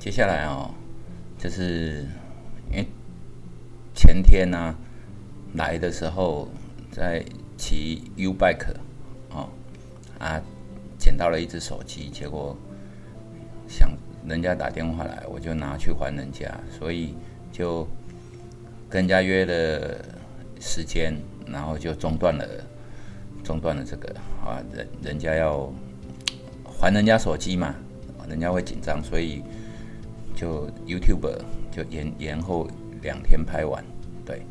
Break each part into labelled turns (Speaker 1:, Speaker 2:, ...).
Speaker 1: 接下来哦，就是因为前天呢来的时候在骑 U bike 哦啊，捡到了一只手机，结果想人家打电话来，我就拿去还人家，所以就跟人家约了时间，然后就中断了中断了这个啊，人人家要还人家手机嘛，人家会紧张，所以。就 YouTube 就延延后两天拍完，对，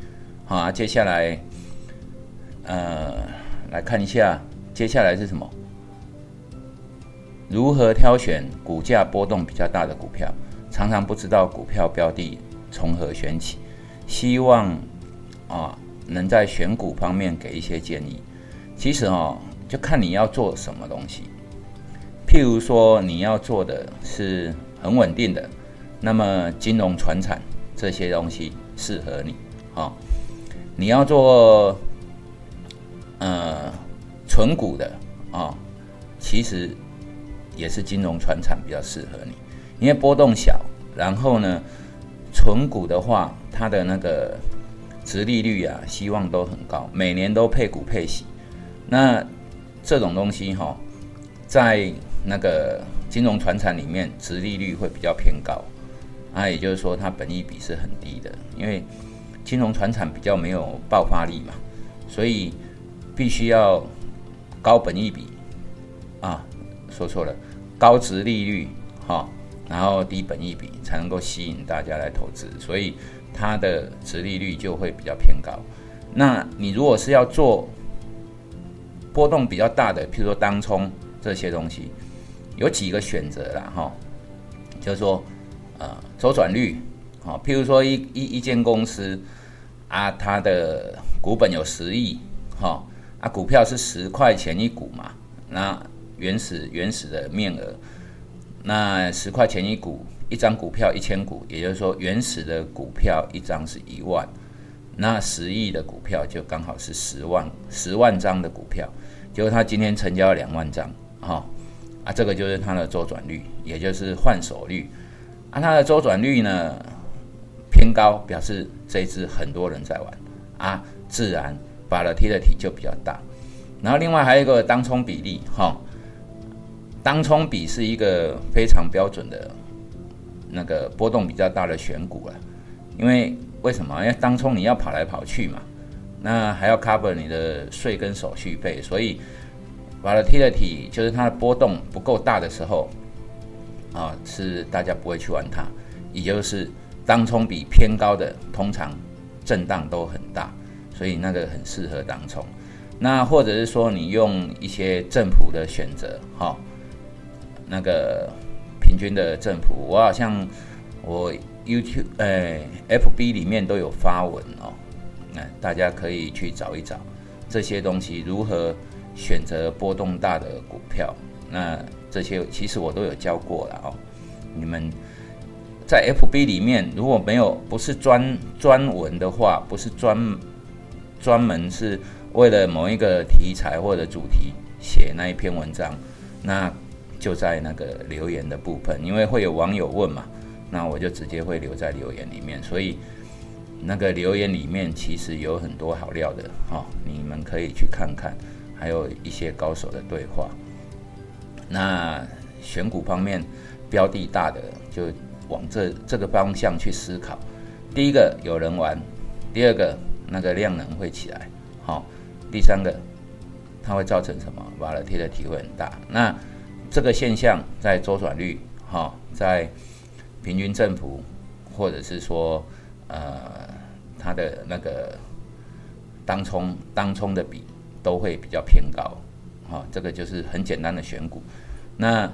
Speaker 1: 好啊，接下来呃来看一下，接下来是什么？如何挑选股价波动比较大的股票？常常不知道股票标的从何选起，希望啊能在选股方面给一些建议。其实哦，就看你要做什么东西。譬如说，你要做的是很稳定的。那么金融、传产这些东西适合你，好，你要做呃纯股的啊，其实也是金融、传产比较适合你，因为波动小，然后呢，纯股的话，它的那个值利率啊，希望都很高，每年都配股配息，那这种东西哈，在那个金融、传产里面，值利率会比较偏高。那，也就是说，它本益比是很低的，因为金融船产比较没有爆发力嘛，所以必须要高本益比啊，说错了，高值利率哈，然后低本益比才能够吸引大家来投资，所以它的值利率就会比较偏高。那你如果是要做波动比较大的，譬如说当冲这些东西，有几个选择啦哈，就是说。呃，周转率，好，譬如说一一一间公司啊，它的股本有十亿，哈，啊，股票是十块钱一股嘛，那原始原始的面额，那十块钱一股，一张股票一千股，也就是说原始的股票一张是一万，那十亿的股票就刚好是十万十万张的股票，结果他今天成交了两万张，哈，啊，这个就是它的周转率，也就是换手率。啊，它的周转率呢偏高，表示这一支很多人在玩啊，自然把了 T 的体就比较大。然后另外还有一个当冲比例，哈，当冲比是一个非常标准的那个波动比较大的选股了。因为为什么？因为当冲你要跑来跑去嘛，那还要 cover 你的税跟手续费，所以把了 T 的体就是它的波动不够大的时候。啊，是大家不会去玩它，也就是当冲比偏高的，通常震荡都很大，所以那个很适合当冲。那或者是说你用一些正谱的选择，哈，那个平均的正谱，我好像我 YouTube 哎 FB 里面都有发文哦，那大家可以去找一找这些东西如何选择波动大的股票。那这些其实我都有教过了哦。你们在 FB 里面如果没有不是专专文的话，不是专专门是为了某一个题材或者主题写那一篇文章，那就在那个留言的部分，因为会有网友问嘛，那我就直接会留在留言里面。所以那个留言里面其实有很多好料的哈，你们可以去看看，还有一些高手的对话。那选股方面，标的大的就往这这个方向去思考。第一个有人玩，第二个那个量能会起来，好，第三个它会造成什么？瓦勒贴的体会很大。那这个现象在周转率，哈，在平均振幅，或者是说呃它的那个当冲当冲的比都会比较偏高。好，这个就是很简单的选股，那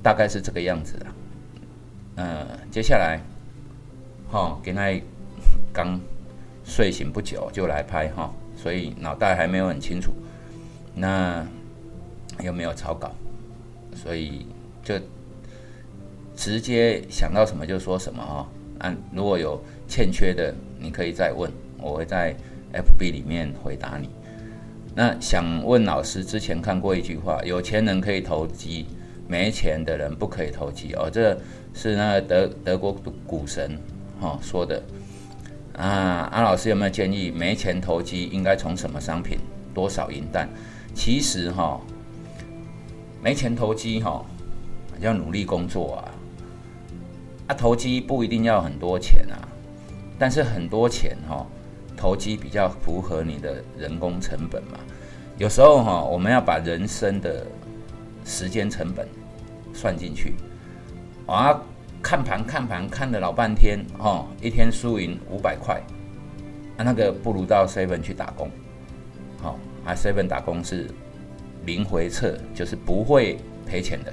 Speaker 1: 大概是这个样子的。嗯，接下来，哈，给他刚睡醒不久就来拍哈，所以脑袋还没有很清楚，那又没有草稿，所以就直接想到什么就说什么哈。按如果有欠缺的，你可以再问，我会在 FB 里面回答你。那想问老师，之前看过一句话：有钱人可以投机，没钱的人不可以投机哦，这是那个德德国股神哈说的啊。安老师有没有建议没钱投机应该从什么商品多少银弹？其实哈，没钱投机哈，要努力工作啊。啊，投机不一定要很多钱啊，但是很多钱哈，投机比较符合你的人工成本嘛。有时候哈，我们要把人生的时间成本算进去，啊，看盘看盘看了老半天，哦，一天输赢五百块，啊，那个不如到 seven 去打工，好，啊，seven 打工是零回撤，就是不会赔钱的。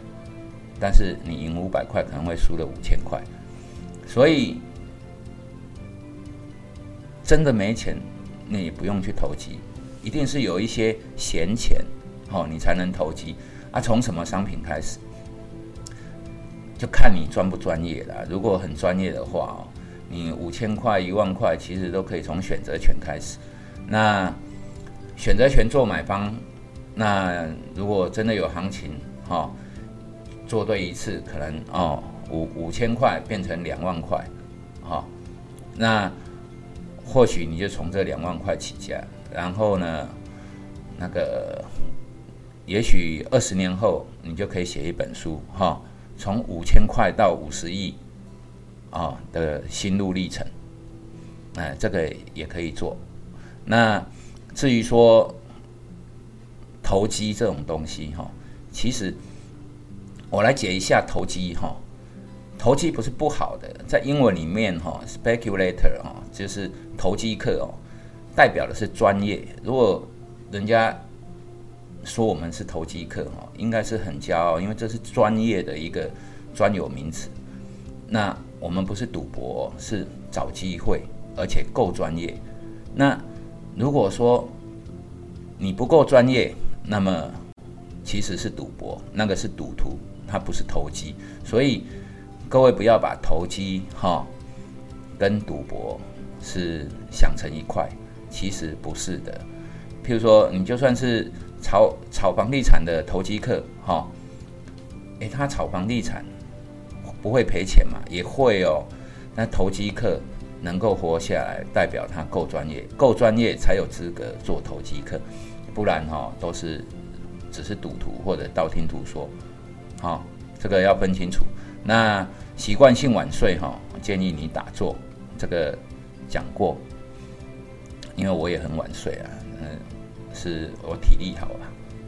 Speaker 1: 但是你赢五百块，可能会输了五千块，所以真的没钱，你不用去投机，一定是有一些闲钱，哦，你才能投机。啊，从什么商品开始，就看你专不专业了。如果很专业的话哦，你五千块、一万块，其实都可以从选择权开始。那选择权做买方，那如果真的有行情，哈。做对一次，可能哦五五千块变成两万块，好，那或许你就从这两万块起家，然后呢，那个也许二十年后你就可以写一本书，哈，从五千块到五十亿，啊的心路历程，哎，这个也可以做。那至于说投机这种东西，哈，其实。我来解一下投机哈，投机不是不好的，在英文里面哈，speculator 哈，就是投机客哦，代表的是专业。如果人家说我们是投机客哈，应该是很骄傲，因为这是专业的一个专有名词。那我们不是赌博，是找机会，而且够专业。那如果说你不够专业，那么其实是赌博，那个是赌徒。他不是投机，所以各位不要把投机哈跟赌博是想成一块，其实不是的。譬如说，你就算是炒炒房地产的投机客哈，诶，他炒房地产不会赔钱嘛？也会哦。那投机客能够活下来，代表他够专业，够专业才有资格做投机客，不然哈都是只是赌徒或者道听途说。好，这个要分清楚。那习惯性晚睡哈，建议你打坐。这个讲过，因为我也很晚睡啊，嗯，是我体力好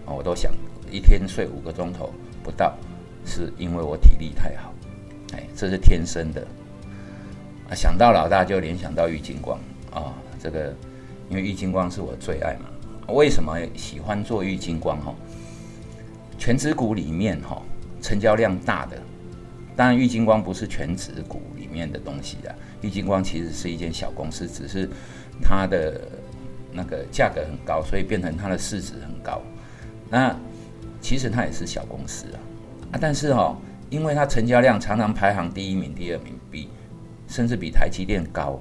Speaker 1: 啊，我都想一天睡五个钟头不到，是因为我体力太好。哎，这是天生的。啊，想到老大就联想到玉金光啊，这个因为玉金光是我最爱嘛。为什么喜欢做玉金光哈？全指股里面哈。成交量大的，当然玉金光不是全指股里面的东西啊，玉金光其实是一间小公司，只是它的那个价格很高，所以变成它的市值很高。那其实它也是小公司啊，啊，但是哈，因为它成交量常常排行第一名、第二名，比甚至比台积电高。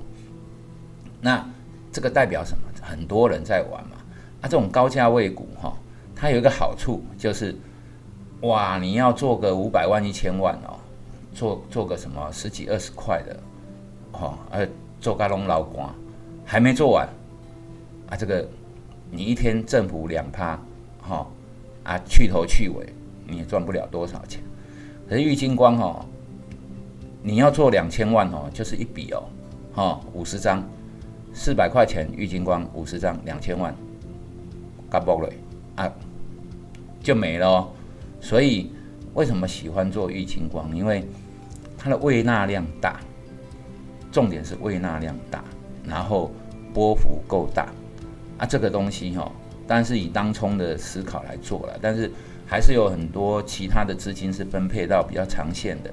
Speaker 1: 那这个代表什么？很多人在玩嘛。啊，这种高价位股哈，它有一个好处就是。哇，你要做个五百万、一千万哦，做做个什么十几二十块的，哈，呃，做个龙老官，还没做完，啊，这个你一天政府两趴，哈，啊，去头去尾，你也赚不了多少钱。可是玉金光哈，你要做两千万哦，就是一笔哦，哈，五十张，四百块钱玉金光五十张，两千万，干爆了啊，就没了。所以，为什么喜欢做玉金光？因为它的胃纳量大，重点是胃纳量大，然后波幅够大啊。这个东西哈，当然是以当冲的思考来做了，但是还是有很多其他的资金是分配到比较长线的。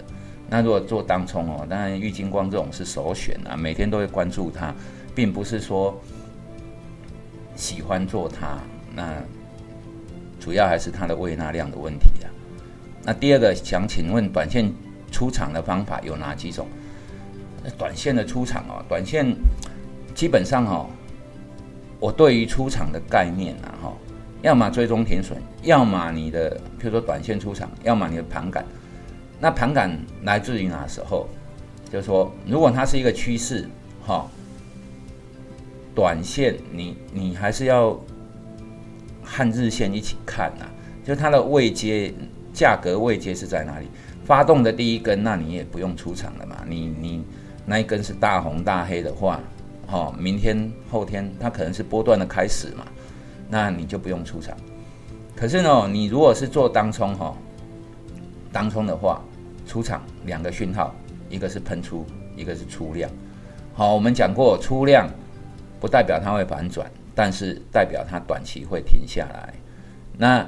Speaker 1: 那如果做当冲哦，当然玉金光这种是首选啊，每天都会关注它，并不是说喜欢做它那。主要还是它的胃纳量的问题啊。那第二个想请问，短线出场的方法有哪几种？短线的出场哦，短线基本上哦，我对于出场的概念啊哈，要么追踪停损，要么你的譬如说短线出场，要么你的盘感。那盘感来自于哪时候？就是说，如果它是一个趋势，哈，短线你你还是要和日线一起看呐。就它的位阶价格位阶是在哪里？发动的第一根，那你也不用出场了嘛。你你那一根是大红大黑的话，哈，明天后天它可能是波段的开始嘛，那你就不用出场。可是呢，你如果是做当冲哈，当冲的话，出场两个讯号。一个是喷出，一个是出量。好，我们讲过，出量不代表它会反转，但是代表它短期会停下来。那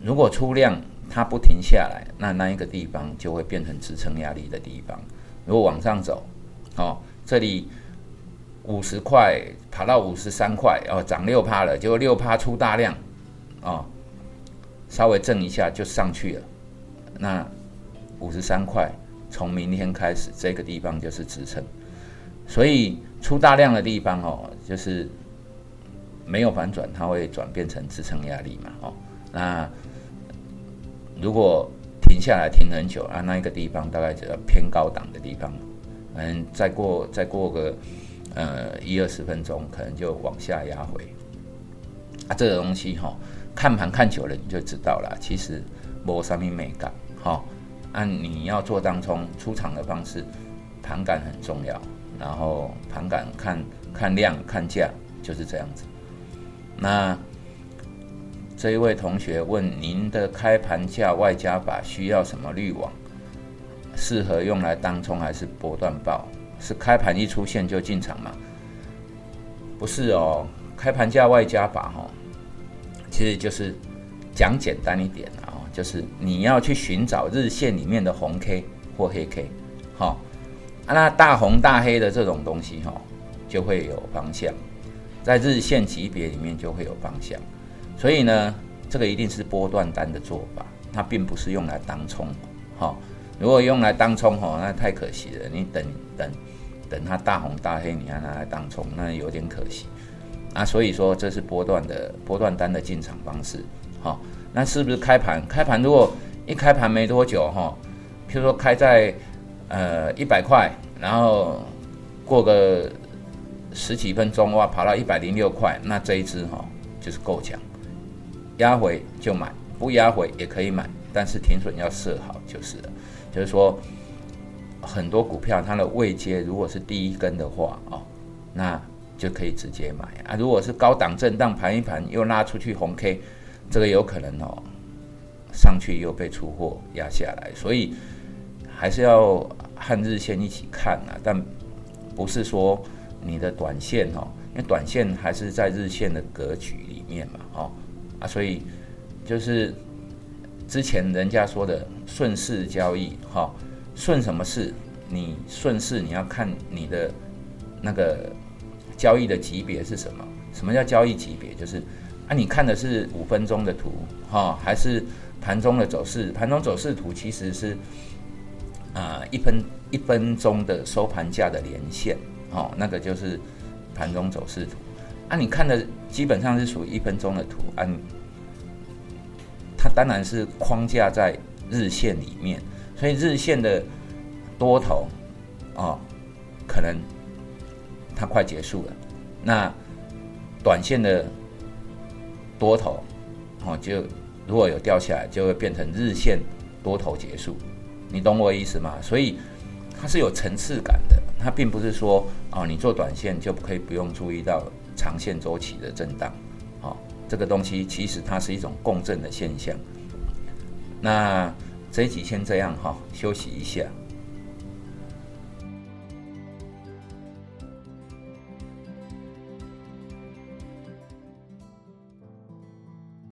Speaker 1: 如果出量它不停下来，那那一个地方就会变成支撑压力的地方。如果往上走，哦，这里五十块爬到五十三块，哦，涨六趴了，结果六趴出大量，哦，稍微震一下就上去了。那五十三块。从明天开始，这个地方就是支撑，所以出大量的地方哦，就是没有反转，它会转变成支撑压力嘛，哦，那如果停下来停很久啊，那一个地方大概只要偏高档的地方，嗯，再过再过个呃一二十分钟，可能就往下压回，啊，这个东西哈，看盘看久了你就知道了，其实没什么美感，哈。按你要做当冲出场的方式，盘感很重要。然后盘感看看量看价就是这样子。那这一位同学问：您的开盘价外加法需要什么滤网？适合用来当冲还是波段报？是开盘一出现就进场吗？不是哦，开盘价外加法哈，其实就是讲简单一点啊。就是你要去寻找日线里面的红 K 或黑 K，好，那大红大黑的这种东西哈，就会有方向，在日线级别里面就会有方向，所以呢，这个一定是波段单的做法，它并不是用来当冲，哈，如果用来当冲哈，那太可惜了，你等等等它大红大黑，你还拿来当冲，那有点可惜，啊，所以说这是波段的波段单的进场方式，哈。那是不是开盘？开盘如果一开盘没多久哈，譬如说开在呃一百块，然后过个十几分钟哇，跑到一百零六块，那这一只哈就是够强，压回就买，不压回也可以买，但是停损要设好就是了。就是说很多股票它的位阶如果是第一根的话哦，那就可以直接买啊。如果是高档震荡盘一盘又拉出去红 K。这个有可能哦，上去又被出货压下来，所以还是要和日线一起看啊。但不是说你的短线哦，因为短线还是在日线的格局里面嘛，哦啊，所以就是之前人家说的顺势交易，哈，顺什么势？你顺势你要看你的那个交易的级别是什么？什么叫交易级别？就是。啊，你看的是五分钟的图，哈，还是盘中的走势？盘中走势图其实是啊，一分一分钟的收盘价的连线，哦，那个就是盘中走势图。啊，你看的基本上是属于一分钟的图，啊，它当然是框架在日线里面，所以日线的多头，哦，可能它快结束了。那短线的。多头，哦，就如果有掉下来，就会变成日线多头结束，你懂我意思吗？所以它是有层次感的，它并不是说哦，你做短线就可以不用注意到了长线周期的震荡，哦，这个东西其实它是一种共振的现象。那这一集先这样哈，休息一下。